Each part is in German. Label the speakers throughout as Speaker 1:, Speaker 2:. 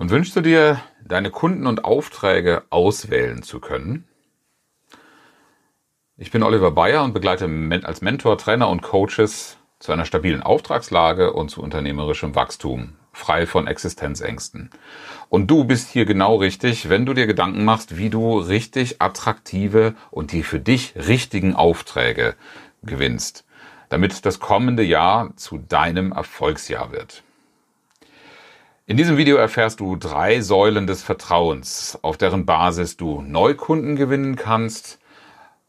Speaker 1: Und wünschst du dir, deine Kunden und Aufträge auswählen zu können? Ich bin Oliver Bayer und begleite als Mentor Trainer und Coaches zu einer stabilen Auftragslage und zu unternehmerischem Wachstum, frei von Existenzängsten. Und du bist hier genau richtig, wenn du dir Gedanken machst, wie du richtig attraktive und die für dich richtigen Aufträge gewinnst, damit das kommende Jahr zu deinem Erfolgsjahr wird. In diesem Video erfährst du drei Säulen des Vertrauens, auf deren Basis du Neukunden gewinnen kannst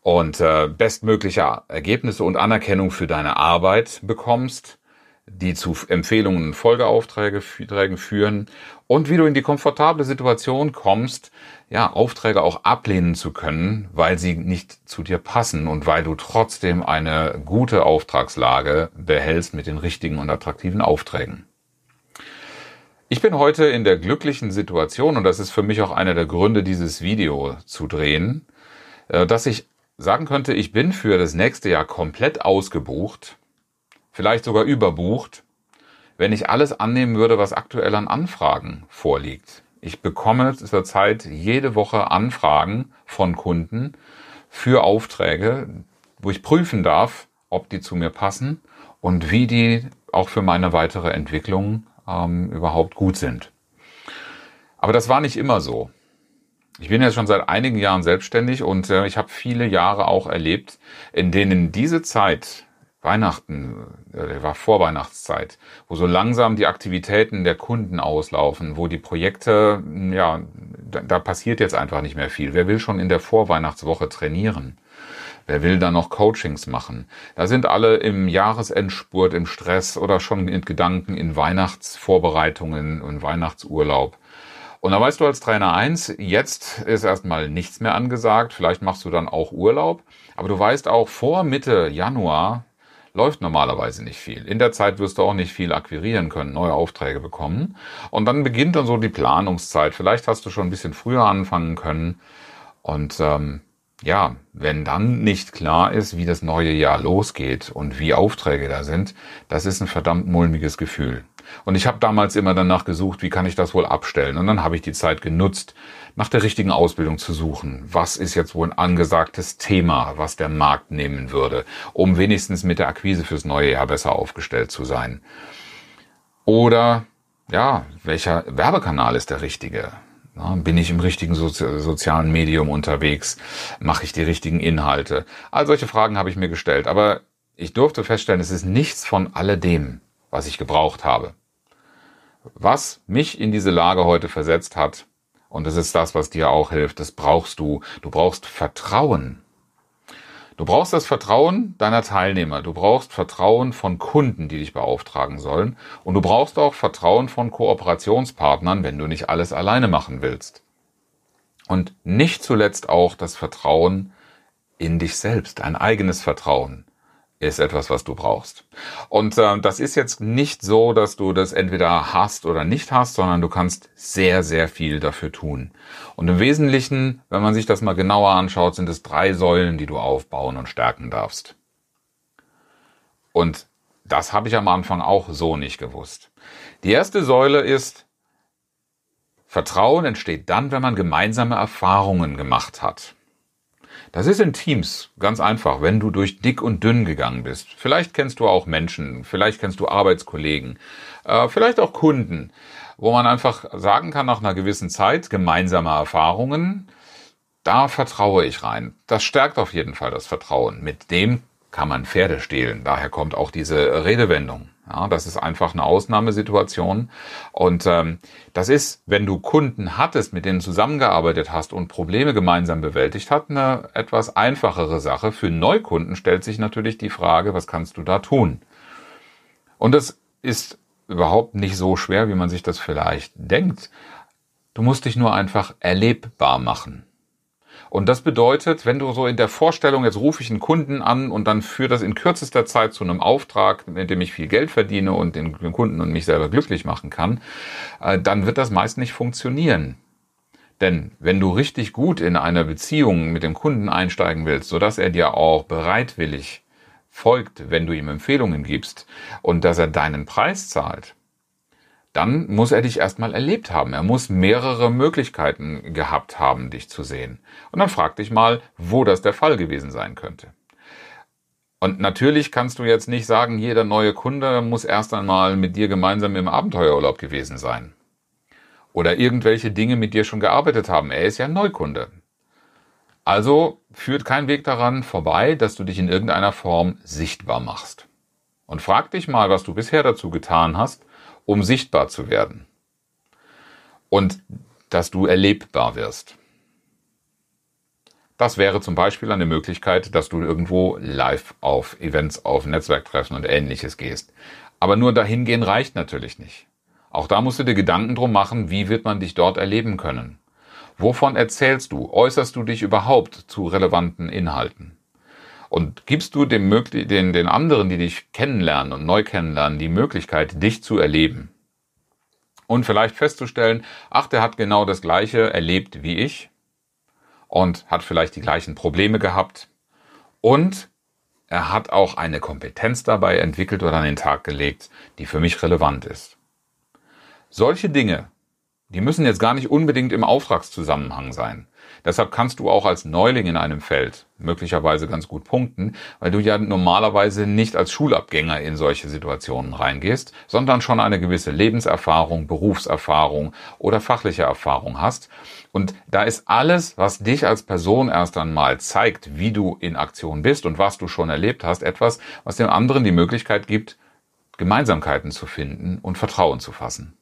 Speaker 1: und äh, bestmögliche Ergebnisse und Anerkennung für deine Arbeit bekommst, die zu Empfehlungen und Folgeaufträgen führen und wie du in die komfortable Situation kommst, ja, Aufträge auch ablehnen zu können, weil sie nicht zu dir passen und weil du trotzdem eine gute Auftragslage behältst mit den richtigen und attraktiven Aufträgen. Ich bin heute in der glücklichen Situation, und das ist für mich auch einer der Gründe, dieses Video zu drehen, äh, dass ich sagen könnte, ich bin für das nächste Jahr komplett ausgebucht, vielleicht sogar überbucht, wenn ich alles annehmen würde, was aktuell an Anfragen vorliegt. Ich bekomme zurzeit jede Woche Anfragen von Kunden für Aufträge, wo ich prüfen darf, ob die zu mir passen und wie die auch für meine weitere Entwicklung ähm, überhaupt gut sind. Aber das war nicht immer so. Ich bin jetzt schon seit einigen Jahren selbstständig und äh, ich habe viele Jahre auch erlebt, in denen diese Zeit, Weihnachten, äh, war Vorweihnachtszeit, wo so langsam die Aktivitäten der Kunden auslaufen, wo die Projekte, ja, da, da passiert jetzt einfach nicht mehr viel. Wer will schon in der Vorweihnachtswoche trainieren? Wer will da noch Coachings machen? Da sind alle im Jahresendspurt, im Stress oder schon in Gedanken in Weihnachtsvorbereitungen und Weihnachtsurlaub. Und da weißt du als Trainer eins, jetzt ist erstmal nichts mehr angesagt. Vielleicht machst du dann auch Urlaub. Aber du weißt auch, vor Mitte Januar läuft normalerweise nicht viel. In der Zeit wirst du auch nicht viel akquirieren können, neue Aufträge bekommen. Und dann beginnt dann so die Planungszeit. Vielleicht hast du schon ein bisschen früher anfangen können. Und ähm, ja, wenn dann nicht klar ist, wie das neue Jahr losgeht und wie Aufträge da sind, das ist ein verdammt mulmiges Gefühl. Und ich habe damals immer danach gesucht, wie kann ich das wohl abstellen? Und dann habe ich die Zeit genutzt, nach der richtigen Ausbildung zu suchen. Was ist jetzt wohl ein angesagtes Thema, was der Markt nehmen würde, um wenigstens mit der Akquise fürs neue Jahr besser aufgestellt zu sein? Oder ja, welcher Werbekanal ist der richtige? Bin ich im richtigen Sozi sozialen Medium unterwegs? Mache ich die richtigen Inhalte? All solche Fragen habe ich mir gestellt. Aber ich durfte feststellen, es ist nichts von alledem, was ich gebraucht habe. Was mich in diese Lage heute versetzt hat, und das ist das, was dir auch hilft, das brauchst du. Du brauchst Vertrauen. Du brauchst das Vertrauen deiner Teilnehmer. Du brauchst Vertrauen von Kunden, die dich beauftragen sollen. Und du brauchst auch Vertrauen von Kooperationspartnern, wenn du nicht alles alleine machen willst. Und nicht zuletzt auch das Vertrauen in dich selbst, ein eigenes Vertrauen ist etwas, was du brauchst. Und äh, das ist jetzt nicht so, dass du das entweder hast oder nicht hast, sondern du kannst sehr, sehr viel dafür tun. Und im Wesentlichen, wenn man sich das mal genauer anschaut, sind es drei Säulen, die du aufbauen und stärken darfst. Und das habe ich am Anfang auch so nicht gewusst. Die erste Säule ist, Vertrauen entsteht dann, wenn man gemeinsame Erfahrungen gemacht hat. Das ist in Teams ganz einfach, wenn du durch dick und dünn gegangen bist. Vielleicht kennst du auch Menschen, vielleicht kennst du Arbeitskollegen, äh, vielleicht auch Kunden, wo man einfach sagen kann nach einer gewissen Zeit, gemeinsame Erfahrungen, da vertraue ich rein. Das stärkt auf jeden Fall das Vertrauen. Mit dem kann man Pferde stehlen. Daher kommt auch diese Redewendung. Ja, das ist einfach eine Ausnahmesituation. Und ähm, das ist, wenn du Kunden hattest, mit denen zusammengearbeitet hast und Probleme gemeinsam bewältigt hat, eine etwas einfachere Sache. Für Neukunden stellt sich natürlich die Frage, was kannst du da tun? Und das ist überhaupt nicht so schwer, wie man sich das vielleicht denkt. Du musst dich nur einfach erlebbar machen. Und das bedeutet, wenn du so in der Vorstellung, jetzt rufe ich einen Kunden an und dann führe das in kürzester Zeit zu einem Auftrag, mit dem ich viel Geld verdiene und den Kunden und mich selber glücklich machen kann, äh, dann wird das meist nicht funktionieren. Denn wenn du richtig gut in einer Beziehung mit dem Kunden einsteigen willst, sodass er dir auch bereitwillig folgt, wenn du ihm Empfehlungen gibst und dass er deinen Preis zahlt, dann muss er dich erstmal erlebt haben. Er muss mehrere Möglichkeiten gehabt haben, dich zu sehen. Und dann frag dich mal, wo das der Fall gewesen sein könnte. Und natürlich kannst du jetzt nicht sagen, jeder neue Kunde muss erst einmal mit dir gemeinsam im Abenteuerurlaub gewesen sein. Oder irgendwelche Dinge mit dir schon gearbeitet haben. Er ist ja Neukunde. Also führt kein Weg daran vorbei, dass du dich in irgendeiner Form sichtbar machst. Und frag dich mal, was du bisher dazu getan hast, um sichtbar zu werden. Und dass du erlebbar wirst. Das wäre zum Beispiel eine Möglichkeit, dass du irgendwo live auf Events, auf Netzwerktreffen und ähnliches gehst. Aber nur dahin gehen reicht natürlich nicht. Auch da musst du dir Gedanken drum machen, wie wird man dich dort erleben können. Wovon erzählst du? Äußerst du dich überhaupt zu relevanten Inhalten? Und gibst du dem, den, den anderen, die dich kennenlernen und neu kennenlernen, die Möglichkeit, dich zu erleben? Und vielleicht festzustellen, ach, der hat genau das Gleiche erlebt wie ich und hat vielleicht die gleichen Probleme gehabt und er hat auch eine Kompetenz dabei entwickelt oder an den Tag gelegt, die für mich relevant ist. Solche Dinge die müssen jetzt gar nicht unbedingt im Auftragszusammenhang sein. Deshalb kannst du auch als Neuling in einem Feld möglicherweise ganz gut punkten, weil du ja normalerweise nicht als Schulabgänger in solche Situationen reingehst, sondern schon eine gewisse Lebenserfahrung, Berufserfahrung oder fachliche Erfahrung hast. Und da ist alles, was dich als Person erst einmal zeigt, wie du in Aktion bist und was du schon erlebt hast, etwas, was dem anderen die Möglichkeit gibt, Gemeinsamkeiten zu finden und Vertrauen zu fassen.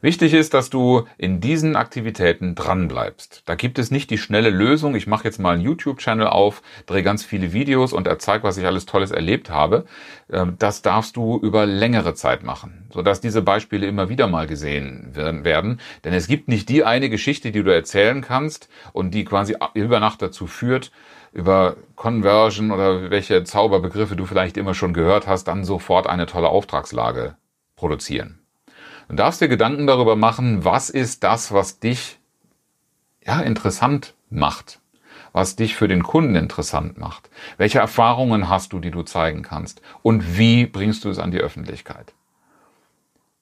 Speaker 1: Wichtig ist, dass du in diesen Aktivitäten dranbleibst. Da gibt es nicht die schnelle Lösung. Ich mache jetzt mal einen YouTube-Channel auf, drehe ganz viele Videos und erzeige, was ich alles Tolles erlebt habe. Ähm, das darfst du über längere Zeit machen, sodass diese Beispiele immer wieder mal gesehen werden. Denn es gibt nicht die eine Geschichte, die du erzählen kannst und die quasi über Nacht dazu führt, über Conversion oder welche Zauberbegriffe du vielleicht immer schon gehört hast, dann sofort eine tolle Auftragslage produzieren. Du darfst dir Gedanken darüber machen, was ist das, was dich ja interessant macht, was dich für den Kunden interessant macht. Welche Erfahrungen hast du, die du zeigen kannst und wie bringst du es an die Öffentlichkeit?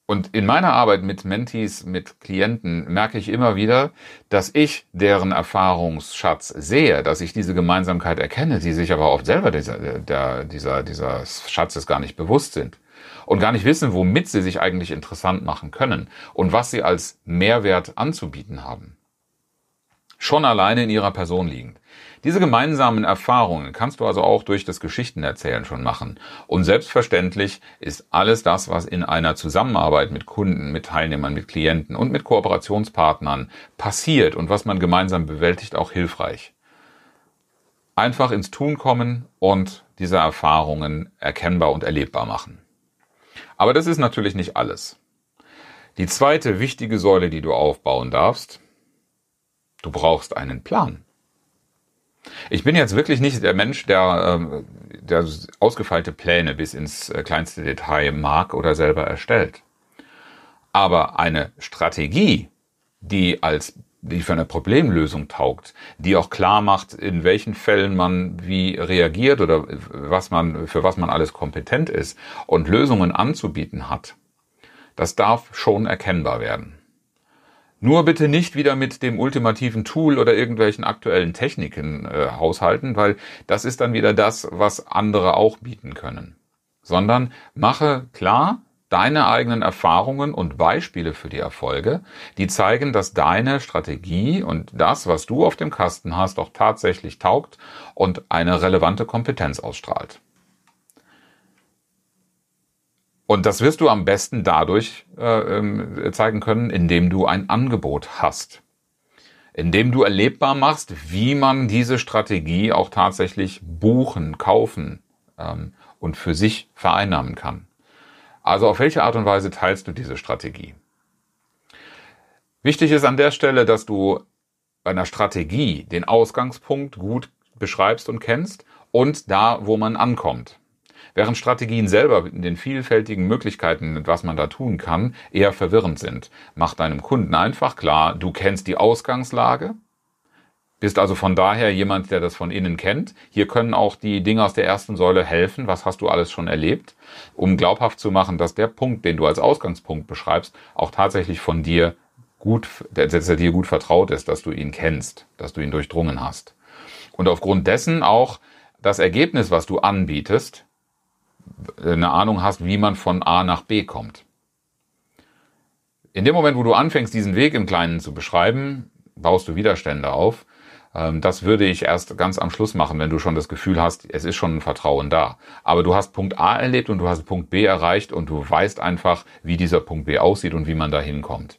Speaker 1: Und in meiner Arbeit mit Mentees, mit Klienten merke ich immer wieder, dass ich deren Erfahrungsschatz sehe, dass ich diese Gemeinsamkeit erkenne, die sich aber oft selber dieser, der, dieser, dieser Schatzes gar nicht bewusst sind und gar nicht wissen, womit sie sich eigentlich interessant machen können und was sie als Mehrwert anzubieten haben. Schon alleine in ihrer Person liegend. Diese gemeinsamen Erfahrungen kannst du also auch durch das Geschichtenerzählen schon machen. Und selbstverständlich ist alles das, was in einer Zusammenarbeit mit Kunden, mit Teilnehmern, mit Klienten und mit Kooperationspartnern passiert und was man gemeinsam bewältigt, auch hilfreich. Einfach ins Tun kommen und diese Erfahrungen erkennbar und erlebbar machen. Aber das ist natürlich nicht alles. Die zweite wichtige Säule, die du aufbauen darfst, du brauchst einen Plan. Ich bin jetzt wirklich nicht der Mensch, der, ähm, der ausgefeilte Pläne bis ins äh, kleinste Detail mag oder selber erstellt. Aber eine Strategie, die als die für eine Problemlösung taugt, die auch klar macht, in welchen Fällen man wie reagiert oder was man, für was man alles kompetent ist und Lösungen anzubieten hat. Das darf schon erkennbar werden. Nur bitte nicht wieder mit dem ultimativen Tool oder irgendwelchen aktuellen Techniken äh, haushalten, weil das ist dann wieder das, was andere auch bieten können. Sondern mache klar, deine eigenen Erfahrungen und Beispiele für die Erfolge, die zeigen, dass deine Strategie und das, was du auf dem Kasten hast, auch tatsächlich taugt und eine relevante Kompetenz ausstrahlt. Und das wirst du am besten dadurch äh, ähm, zeigen können, indem du ein Angebot hast. Indem du erlebbar machst, wie man diese Strategie auch tatsächlich buchen, kaufen ähm, und für sich vereinnahmen kann. Also auf welche Art und Weise teilst du diese Strategie? Wichtig ist an der Stelle, dass du bei einer Strategie den Ausgangspunkt gut beschreibst und kennst und da, wo man ankommt. Während Strategien selber in den vielfältigen Möglichkeiten, was man da tun kann, eher verwirrend sind. Mach deinem Kunden einfach klar, du kennst die Ausgangslage, bist also von daher jemand, der das von innen kennt. Hier können auch die Dinge aus der ersten Säule helfen. Was hast du alles schon erlebt? Um glaubhaft zu machen, dass der Punkt, den du als Ausgangspunkt beschreibst, auch tatsächlich von dir gut, dass er dir gut vertraut ist, dass du ihn kennst, dass du ihn durchdrungen hast. Und aufgrund dessen auch das Ergebnis, was du anbietest, eine Ahnung hast, wie man von A nach B kommt. In dem Moment, wo du anfängst, diesen Weg im Kleinen zu beschreiben, baust du Widerstände auf. Ähm, das würde ich erst ganz am Schluss machen, wenn du schon das Gefühl hast, es ist schon ein Vertrauen da. Aber du hast Punkt A erlebt und du hast Punkt B erreicht und du weißt einfach, wie dieser Punkt B aussieht und wie man da hinkommt.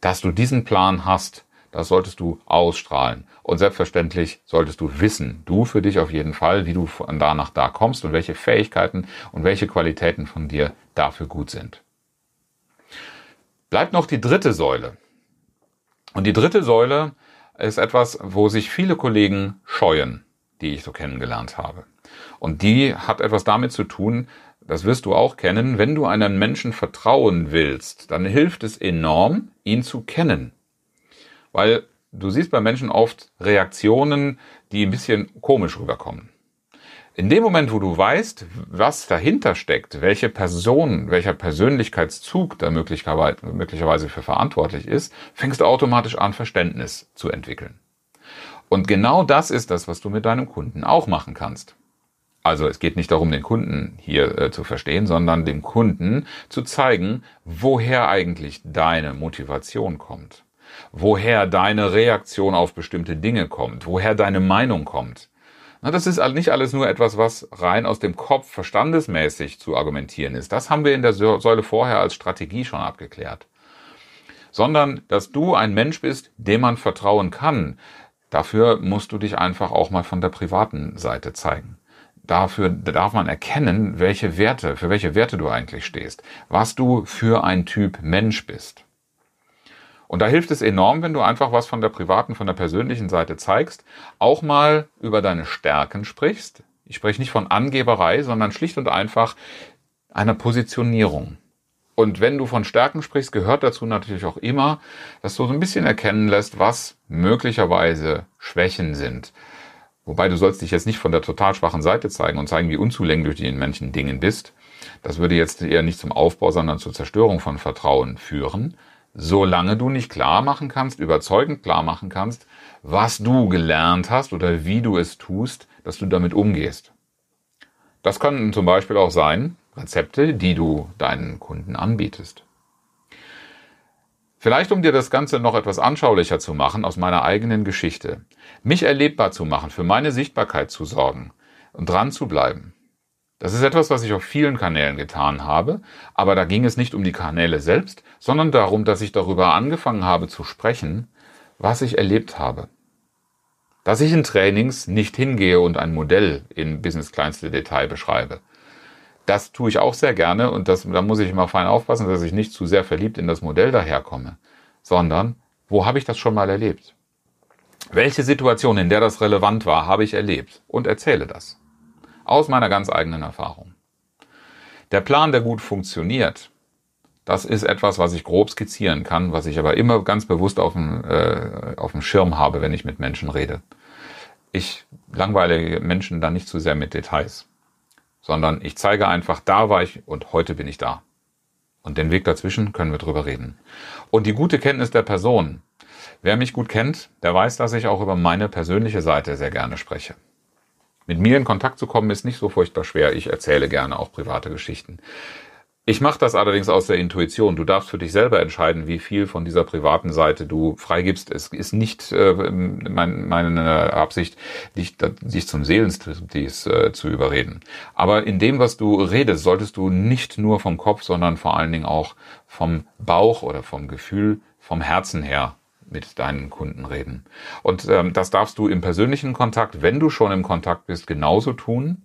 Speaker 1: Dass du diesen Plan hast, das solltest du ausstrahlen. Und selbstverständlich solltest du wissen, du für dich auf jeden Fall, wie du von da nach da kommst und welche Fähigkeiten und welche Qualitäten von dir dafür gut sind. Bleibt noch die dritte Säule. Und die dritte Säule ist etwas, wo sich viele Kollegen scheuen, die ich so kennengelernt habe. Und die hat etwas damit zu tun, das wirst du auch kennen, wenn du einem Menschen vertrauen willst, dann hilft es enorm, ihn zu kennen. Weil du siehst bei Menschen oft Reaktionen, die ein bisschen komisch rüberkommen. In dem Moment, wo du weißt, was dahinter steckt, welche Person, welcher Persönlichkeitszug da möglicherweise für verantwortlich ist, fängst du automatisch an, Verständnis zu entwickeln. Und genau das ist das, was du mit deinem Kunden auch machen kannst. Also es geht nicht darum, den Kunden hier äh, zu verstehen, sondern dem Kunden zu zeigen, woher eigentlich deine Motivation kommt woher deine Reaktion auf bestimmte Dinge kommt, woher deine Meinung kommt. Na, das ist nicht alles nur etwas, was rein aus dem Kopf verstandesmäßig zu argumentieren ist. Das haben wir in der Säule vorher als Strategie schon abgeklärt. Sondern, dass du ein Mensch bist, dem man vertrauen kann. Dafür musst du dich einfach auch mal von der privaten Seite zeigen. Dafür darf man erkennen, welche Werte, für welche Werte du eigentlich stehst, was du für ein Typ Mensch bist. Und da hilft es enorm, wenn du einfach was von der privaten, von der persönlichen Seite zeigst, auch mal über deine Stärken sprichst. Ich spreche nicht von Angeberei, sondern schlicht und einfach einer Positionierung. Und wenn du von Stärken sprichst, gehört dazu natürlich auch immer, dass du so ein bisschen erkennen lässt, was möglicherweise Schwächen sind. Wobei du sollst dich jetzt nicht von der total schwachen Seite zeigen und zeigen, wie unzulänglich du in manchen Dingen bist. Das würde jetzt eher nicht zum Aufbau, sondern zur Zerstörung von Vertrauen führen solange du nicht klar machen kannst, überzeugend klar machen kannst, was du gelernt hast oder wie du es tust, dass du damit umgehst. Das können zum Beispiel auch sein Rezepte, die du deinen Kunden anbietest. Vielleicht um dir das Ganze noch etwas anschaulicher zu machen aus meiner eigenen Geschichte, mich erlebbar zu machen, für meine Sichtbarkeit zu sorgen und dran zu bleiben. Das ist etwas, was ich auf vielen Kanälen getan habe, aber da ging es nicht um die Kanäle selbst, sondern darum, dass ich darüber angefangen habe zu sprechen, was ich erlebt habe. Dass ich in Trainings nicht hingehe und ein Modell in Business kleinste Detail beschreibe. Das tue ich auch sehr gerne und das, da muss ich immer fein aufpassen, dass ich nicht zu sehr verliebt in das Modell daherkomme, sondern wo habe ich das schon mal erlebt? Welche Situation, in der das relevant war, habe ich erlebt und erzähle das aus meiner ganz eigenen Erfahrung. Der Plan, der gut funktioniert, das ist etwas, was ich grob skizzieren kann, was ich aber immer ganz bewusst auf dem, äh, auf dem Schirm habe, wenn ich mit Menschen rede. Ich langweile Menschen dann nicht zu sehr mit Details, sondern ich zeige einfach, da war ich und heute bin ich da. Und den Weg dazwischen können wir drüber reden. Und die gute Kenntnis der Person. Wer mich gut kennt, der weiß, dass ich auch über meine persönliche Seite sehr gerne spreche. Mit mir in Kontakt zu kommen ist nicht so furchtbar schwer. Ich erzähle gerne auch private Geschichten. Ich mache das allerdings aus der Intuition. Du darfst für dich selber entscheiden, wie viel von dieser privaten Seite du freigibst. Es ist nicht äh, mein, meine Absicht, dich, dich zum Seelenstriptease äh, zu überreden. Aber in dem, was du redest, solltest du nicht nur vom Kopf, sondern vor allen Dingen auch vom Bauch oder vom Gefühl, vom Herzen her mit deinen Kunden reden. Und ähm, das darfst du im persönlichen Kontakt, wenn du schon im Kontakt bist, genauso tun,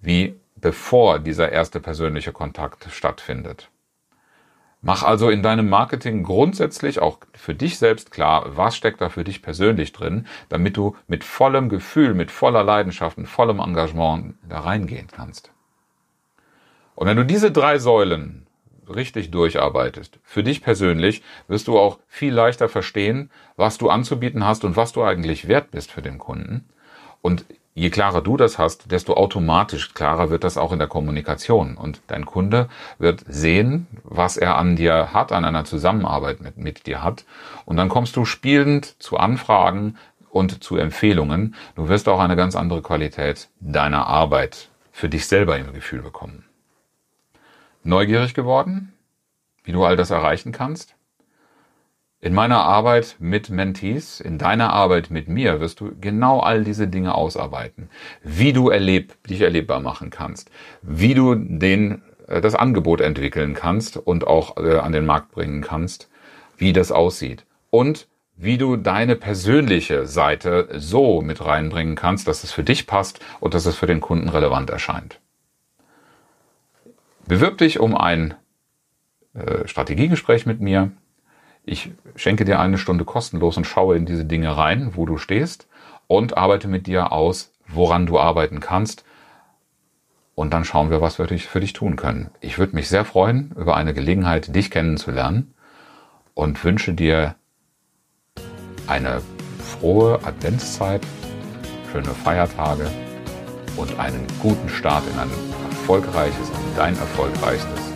Speaker 1: wie bevor dieser erste persönliche Kontakt stattfindet. Mach also in deinem Marketing grundsätzlich auch für dich selbst klar, was steckt da für dich persönlich drin, damit du mit vollem Gefühl, mit voller Leidenschaft und vollem Engagement da reingehen kannst. Und wenn du diese drei Säulen richtig durcharbeitest, für dich persönlich, wirst du auch viel leichter verstehen, was du anzubieten hast und was du eigentlich wert bist für den Kunden. Und je klarer du das hast, desto automatisch klarer wird das auch in der Kommunikation. Und dein Kunde wird sehen, was er an dir hat, an einer Zusammenarbeit mit, mit dir hat. Und dann kommst du spielend zu Anfragen und zu Empfehlungen. Du wirst auch eine ganz andere Qualität deiner Arbeit für dich selber im Gefühl bekommen. Neugierig geworden, wie du all das erreichen kannst? In meiner Arbeit mit Mentees, in deiner Arbeit mit mir wirst du genau all diese Dinge ausarbeiten. Wie du erleb, dich erlebbar machen kannst, wie du den, äh, das Angebot entwickeln kannst und auch äh, an den Markt bringen kannst, wie das aussieht und wie du deine persönliche Seite so mit reinbringen kannst, dass es für dich passt und dass es für den Kunden relevant erscheint. Bewirb dich um ein äh, Strategiegespräch mit mir ich schenke dir eine Stunde kostenlos und schaue in diese Dinge rein, wo du stehst und arbeite mit dir aus, woran du arbeiten kannst. Und dann schauen wir, was wir für dich tun können. Ich würde mich sehr freuen über eine Gelegenheit, dich kennenzulernen und wünsche dir eine frohe Adventszeit, schöne Feiertage und einen guten Start in ein erfolgreiches, dein erfolgreichstes